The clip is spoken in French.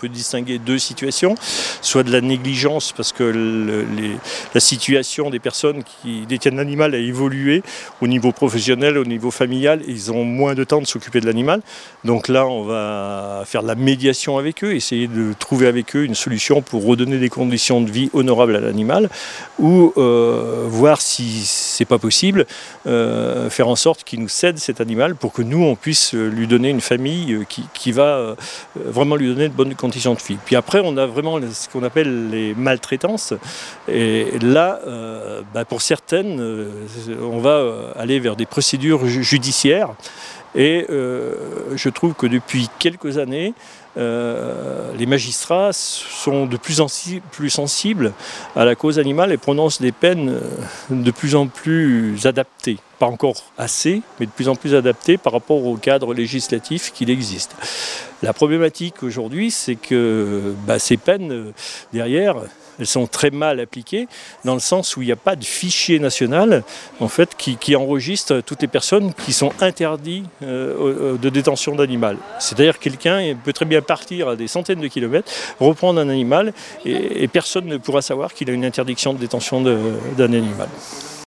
peut distinguer deux situations, soit de la négligence parce que la situation des personnes qui détiennent l'animal a évolué au niveau professionnel, au niveau familial, ils ont moins de temps de s'occuper de l'animal. Donc là, on va faire de la médiation avec eux, essayer de trouver avec eux une solution pour redonner des conditions de vie honorables à l'animal, ou euh, voir si c'est pas possible, euh, faire en sorte qu'il nous cède cet animal pour que nous, on puisse lui donner une famille qui, qui va vraiment lui donner de bonnes conditions Puis après, on a vraiment ce qu'on appelle les maltraitances. Et là, euh, bah, pour certaines, euh, on va euh, aller vers des procédures judiciaires. Et je trouve que depuis quelques années, les magistrats sont de plus en plus sensibles à la cause animale et prononcent des peines de plus en plus adaptées pas encore assez, mais de plus en plus adapté par rapport au cadre législatif qu'il existe. La problématique aujourd'hui, c'est que bah, ces peines, euh, derrière, elles sont très mal appliquées, dans le sens où il n'y a pas de fichier national en fait, qui, enregistre toutes les personnes qui sont interdites euh, de détention d'animal. C'est-à-dire quelqu'un peut très bien partir à des centaines de kilomètres, reprendre un animal, et personne ne pourra savoir qu'il a une interdiction de détention d'un animal.